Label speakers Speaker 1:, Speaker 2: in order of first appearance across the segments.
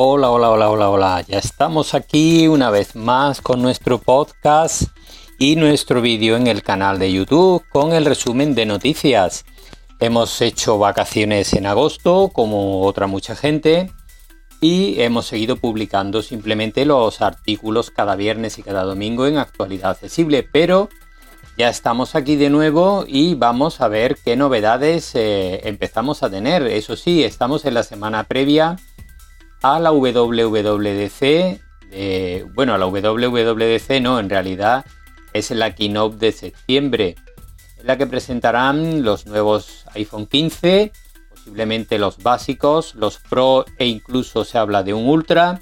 Speaker 1: Hola, hola, hola, hola, hola. Ya estamos aquí una vez más con nuestro podcast y nuestro vídeo en el canal de YouTube con el resumen de noticias. Hemos hecho vacaciones en agosto, como otra mucha gente, y hemos seguido publicando simplemente los artículos cada viernes y cada domingo en actualidad accesible, pero ya estamos aquí de nuevo y vamos a ver qué novedades eh, empezamos a tener. Eso sí, estamos en la semana previa a la WWDC. bueno, a la WWDC no, en realidad es la keynote de septiembre, en la que presentarán los nuevos iPhone 15, posiblemente los básicos, los Pro e incluso se habla de un Ultra.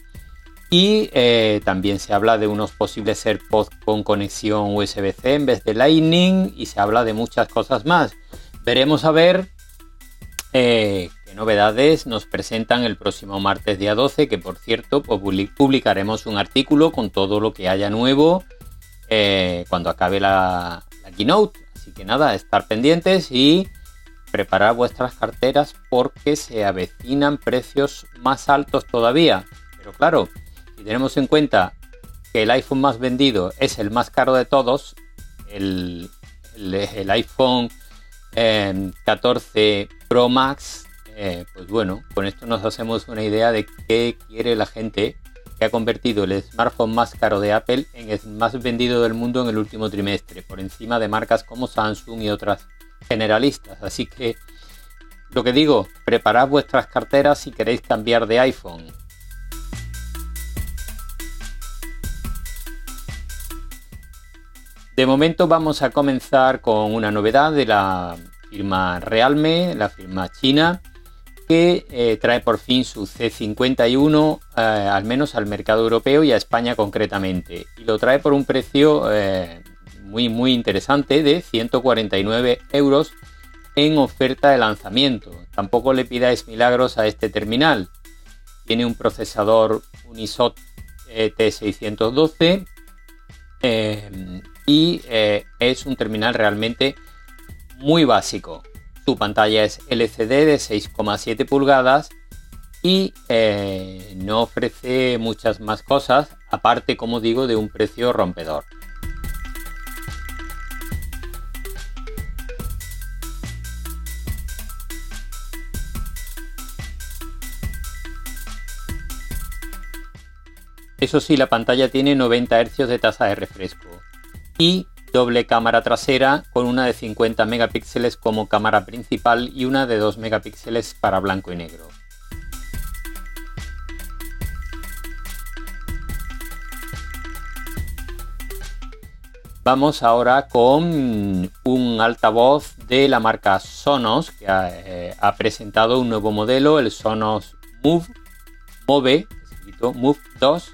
Speaker 1: Y eh, también se habla de unos posibles AirPods con conexión USB-C en vez de Lightning y se habla de muchas cosas más. Veremos a ver eh, novedades nos presentan el próximo martes día 12, que por cierto pues, publicaremos un artículo con todo lo que haya nuevo eh, cuando acabe la, keynote. Así que nada, estar pendientes y preparar vuestras carteras porque se avecinan precios más altos todavía. Pero claro, si tenemos en cuenta que el iPhone más vendido es el más caro de todos, el, el iPhone 14 Pro Max, eh, pues bueno, con esto nos hacemos una idea de qué quiere la gente que ha convertido el smartphone más caro de Apple en el más vendido del mundo en el último trimestre, por encima de marcas como Samsung y otras generalistas. Así que lo que digo, preparad vuestras carteras si queréis cambiar de iPhone. De momento vamos a comenzar con una novedad de la firma Realme, la firma china, que eh, trae por fin su C51 eh, al menos al mercado europeo y a España concretamente. Y lo trae por un precio eh, muy muy interesante de 149 euros en oferta de lanzamiento. Tampoco le pidáis milagros a este terminal. Tiene un procesador Unisot T612 y es un terminal realmente muy básico. Su pantalla es LCD de 6,7 pulgadas y eh, no ofrece muchas más cosas, aparte, como digo, de un precio rompedor. Eso sí, la pantalla tiene 90 Hz de tasa de refresco y doble cámara trasera con una de 50 megapíxeles como cámara principal y una de 2 megapíxeles para blanco y negro. Vamos ahora con un altavoz de la marca Sonos que ha, eh, presentado un nuevo modelo, el Sonos Move, Move, escrito Move 2,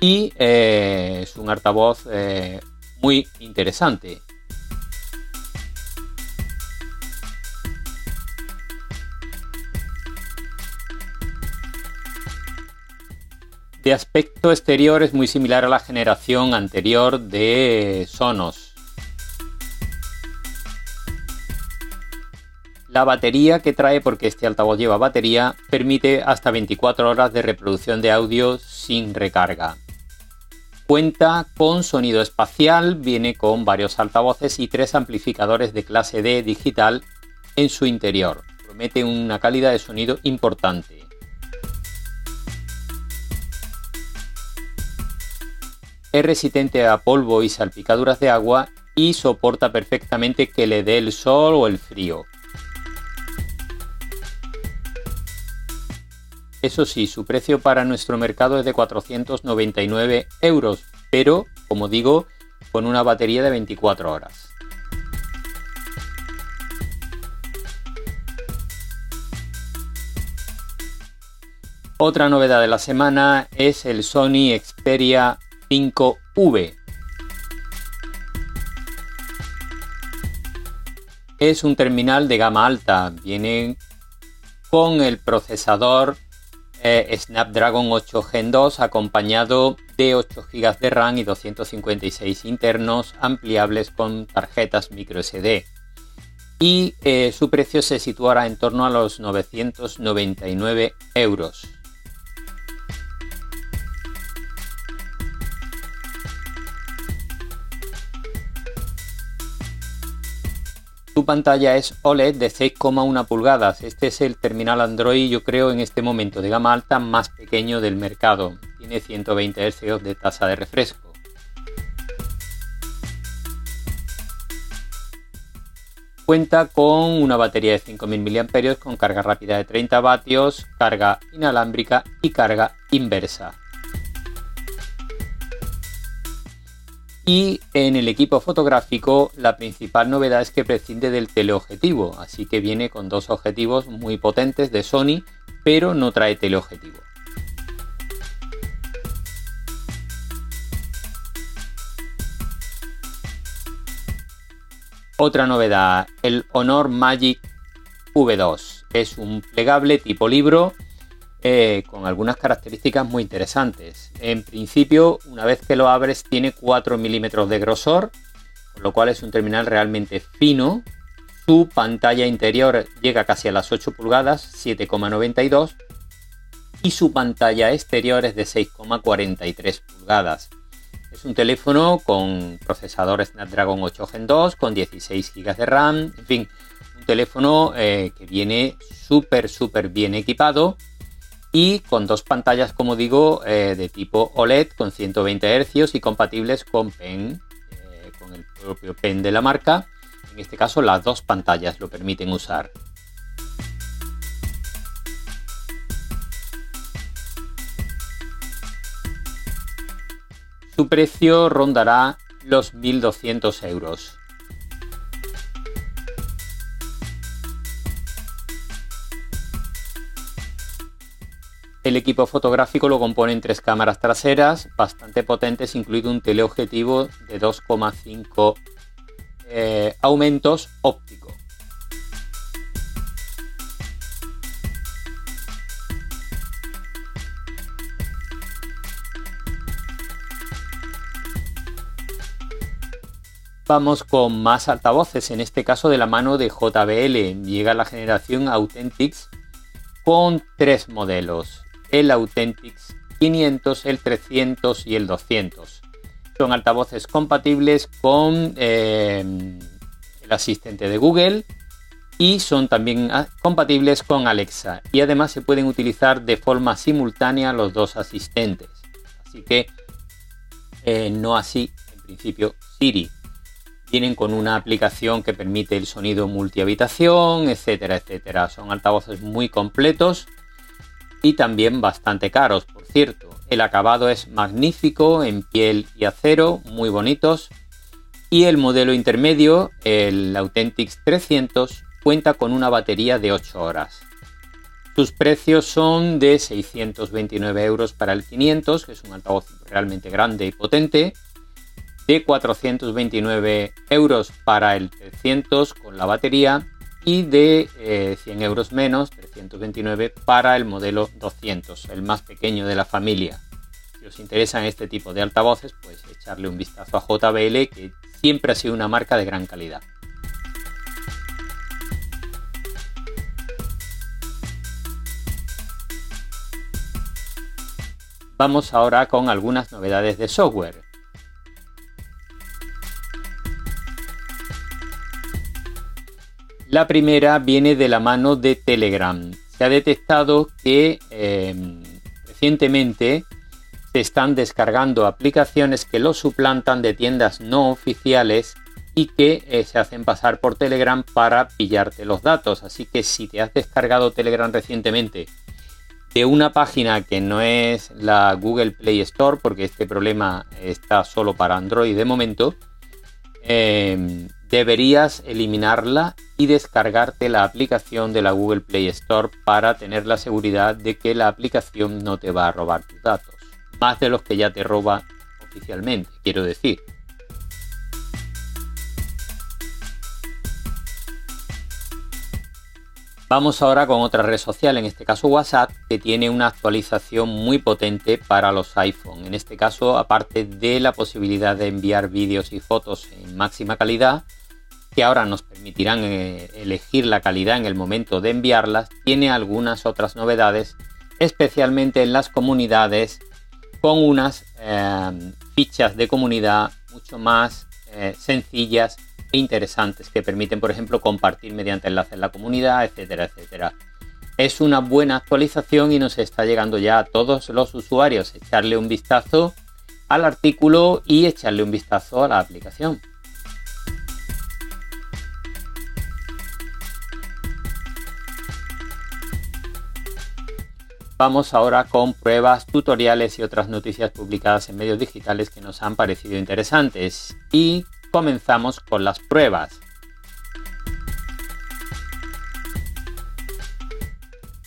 Speaker 1: y eh, es un altavoz eh, muy interesante. De aspecto exterior es muy similar a la generación anterior de Sonos. La batería que trae, porque este altavoz lleva batería, permite hasta 24 horas de reproducción de audio sin recarga. Cuenta con sonido espacial, viene con varios altavoces y tres amplificadores de clase D digital en su interior. Promete una calidad de sonido importante. Es resistente a polvo y salpicaduras de agua y soporta perfectamente que le dé el sol o el frío. Eso sí, su precio para nuestro mercado es de 499 euros, pero, como digo, con una batería de 24 horas. Otra novedad de la semana es el Sony Xperia 5V. Es un terminal de gama alta, viene con el procesador eh, Snapdragon 8 Gen 2 acompañado de 8 GB de RAM y 256 internos ampliables con tarjetas microSD. Y eh, su precio se situará en torno a los 999 euros. Su pantalla es OLED de 6,1 pulgadas. Este es el terminal Android, yo creo, en este momento de gama alta más pequeño del mercado. Tiene 120 Hz de tasa de refresco. Cuenta con una batería de 5000 mAh con carga rápida de 30 vatios, carga inalámbrica y carga inversa. Y en el equipo fotográfico la principal novedad es que prescinde del teleobjetivo, así que viene con dos objetivos muy potentes de Sony, pero no trae teleobjetivo. Otra novedad, el Honor Magic V2. Es un plegable tipo libro eh, con algunas características muy interesantes. En principio, una vez que lo abres, tiene 4 milímetros de grosor, con lo cual es un terminal realmente fino. Su pantalla interior llega casi a las 8 pulgadas, 7,92, y su pantalla exterior es de 6,43 pulgadas. Es un teléfono con procesador Snapdragon 8 Gen 2, con 16 GB de RAM, en fin, un teléfono eh, que viene súper, súper bien equipado y con dos pantallas, como digo, eh, de tipo OLED con 120 Hz y compatibles con pen, eh, con el propio pen de la marca. En este caso, las dos pantallas lo permiten usar. Su precio rondará los 1.200 euros. El equipo fotográfico lo componen tres cámaras traseras bastante potentes, incluido un teleobjetivo de 2,5 eh, aumentos óptico. Vamos con más altavoces, en este caso de la mano de JBL. Llega la generación Authentics con tres modelos el Authentics 500, el 300 y el 200. Son altavoces compatibles con eh, el asistente de Google y son también ah, compatibles con Alexa y además se pueden utilizar de forma simultánea los dos asistentes. Así que eh, no así en principio Siri. Vienen con una aplicación que permite el sonido multihabitación, etcétera, etcétera. Son altavoces muy completos y también bastante caros, por cierto. El acabado es magnífico en piel y acero, muy bonitos. Y el modelo intermedio, el Authentics 300, cuenta con una batería de 8 horas. Sus precios son de 629 euros para el 500, que es un altavoz realmente grande y potente, de 429 euros para el 300 con la batería y de 100 eh, euros menos, 329 para el modelo 200, el más pequeño de la familia. Si os interesan este tipo de altavoces, pues echarle un vistazo a JBL, que siempre ha sido una marca de gran calidad. Vamos ahora con algunas novedades de software. La primera viene de la mano de Telegram. Se ha detectado que em, recientemente se están descargando aplicaciones que lo suplantan de tiendas no oficiales y que eh, se hacen pasar por Telegram para pillarte los datos. Así que si te has descargado Telegram recientemente de una página que no es la Google Play Store, porque este problema está solo para Android de momento, em, deberías eliminarla y descargarte la aplicación de la Google Play Store para tener la seguridad de que la aplicación no te va a robar tus datos. Más de los que ya te roba oficialmente, quiero decir. Vamos ahora con otra red social, en este caso WhatsApp, que tiene una actualización muy potente para los iPhone. En este caso, aparte de la posibilidad de enviar vídeos y fotos en máxima calidad, que ahora nos permitirán eh, elegir la calidad en el momento de enviarlas, tiene algunas otras novedades, especialmente en las comunidades, con unas eh, fichas de comunidad mucho más eh, sencillas interesantes que permiten, por ejemplo, compartir mediante enlaces en la comunidad, etcétera, etcétera. Es una buena actualización y nos está llegando ya a todos los usuarios. Echarle un vistazo al artículo y echarle un vistazo a la aplicación. Vamos ahora con pruebas, tutoriales y otras noticias publicadas en medios digitales que nos han parecido interesantes. Y comenzamos con las pruebas.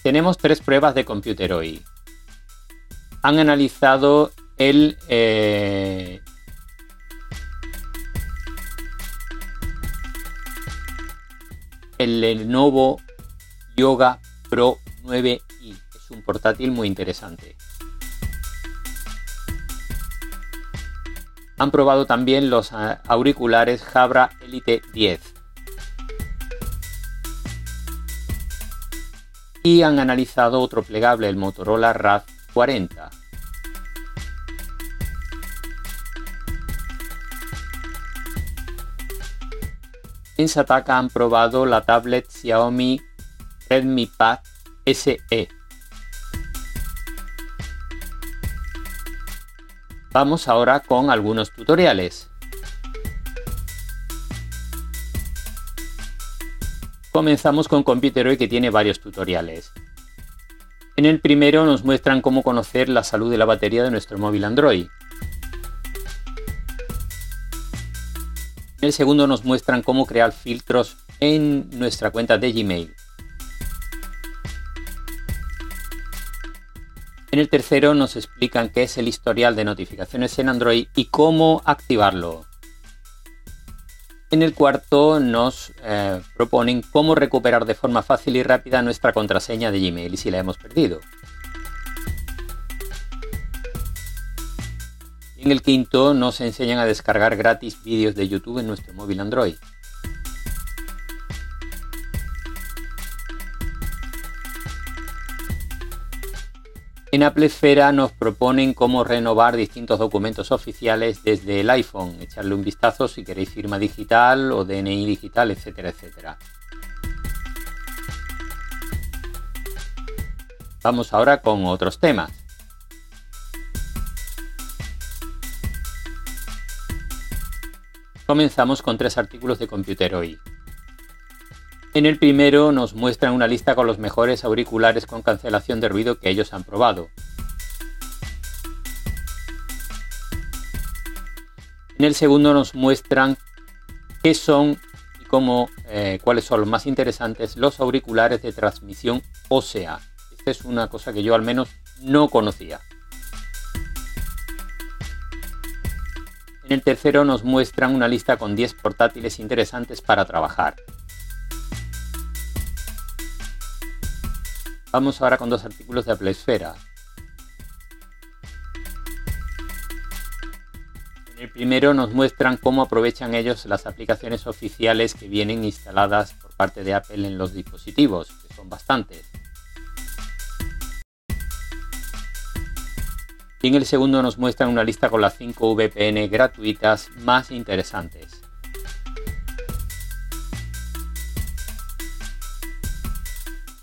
Speaker 1: Tenemos tres pruebas de computer hoy. Han analizado el eh, el Lenovo Yoga Pro 9i. Es un portátil muy interesante. Han probado también los auriculares Jabra Elite 10. Y han analizado otro plegable, el Motorola RAD 40. En Sataka han probado la tablet Xiaomi Redmi Pad SE. Vamos ahora con algunos tutoriales. Comenzamos con Computer Hoy que tiene varios tutoriales. En el primero nos muestran cómo conocer la salud de la batería de nuestro móvil Android. En el segundo nos muestran cómo crear filtros en nuestra cuenta de Gmail. En el tercero nos explican qué es el historial de notificaciones en Android y cómo activarlo. En el cuarto nos eh, proponen cómo recuperar de forma fácil y rápida nuestra contraseña de Gmail y si la hemos perdido. En el quinto nos enseñan a descargar gratis vídeos de YouTube en nuestro móvil Android. En Apple Esfera nos proponen cómo renovar distintos documentos oficiales desde el iPhone. Echarle un vistazo si queréis firma digital o DNI digital, etcétera, etcétera. Vamos ahora con otros temas. Comenzamos con tres artículos de Computer hoy. En el primero nos muestran una lista con los mejores auriculares con cancelación de ruido que ellos han probado. En el segundo nos muestran qué son y cómo, eh, cuáles son los más interesantes los auriculares de transmisión ósea. Esta es una cosa que yo al menos no conocía. En el tercero nos muestran una lista con 10 portátiles interesantes para trabajar. Vamos ahora con dos artículos de Apple Esfera. En el primero nos muestran cómo aprovechan ellos las aplicaciones oficiales que vienen instaladas por parte de Apple en los dispositivos, que son bastantes. Y en el segundo nos muestran una lista con las 5 VPN gratuitas más interesantes.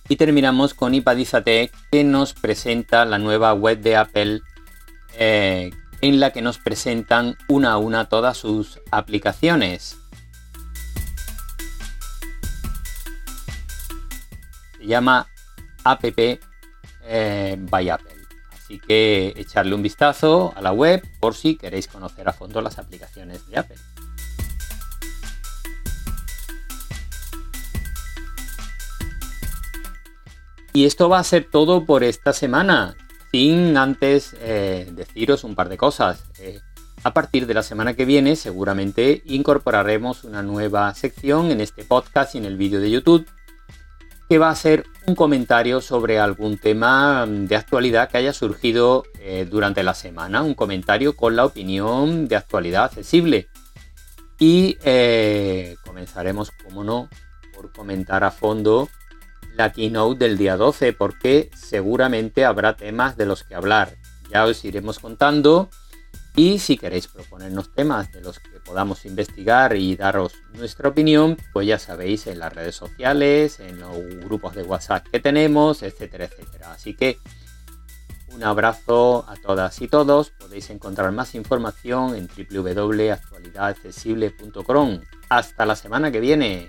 Speaker 1: Y terminamos con Ipadizate que nos presenta la nueva web de Apple eh, en la que nos presentan una a una todas sus aplicaciones. Se llama App eh, by Apple. Así que echarle un vistazo a la web por si queréis conocer a fondo las aplicaciones de Apple. Y esto va a ser todo por esta semana, sin antes eh, deciros un par de cosas. Eh, a partir de la semana que viene seguramente incorporaremos una nueva sección en este podcast y en el vídeo de YouTube que va a ser un comentario sobre algún tema de actualidad que haya surgido eh, durante la semana, un comentario con la opinión de actualidad accesible. Y comenzaremos, como no, por comentar a fondo la keynote del día 12 porque seguramente habrá temas de los que hablar. Ya os iremos contando y si queréis proponernos temas de los que podamos investigar y daros nuestra opinión, pues ya sabéis en las redes sociales, en los grupos de WhatsApp que tenemos, etcétera, etcétera. Así que un abrazo a todas y todos. Podéis encontrar más información en www.actualidadaccesible.com. Hasta la semana que viene.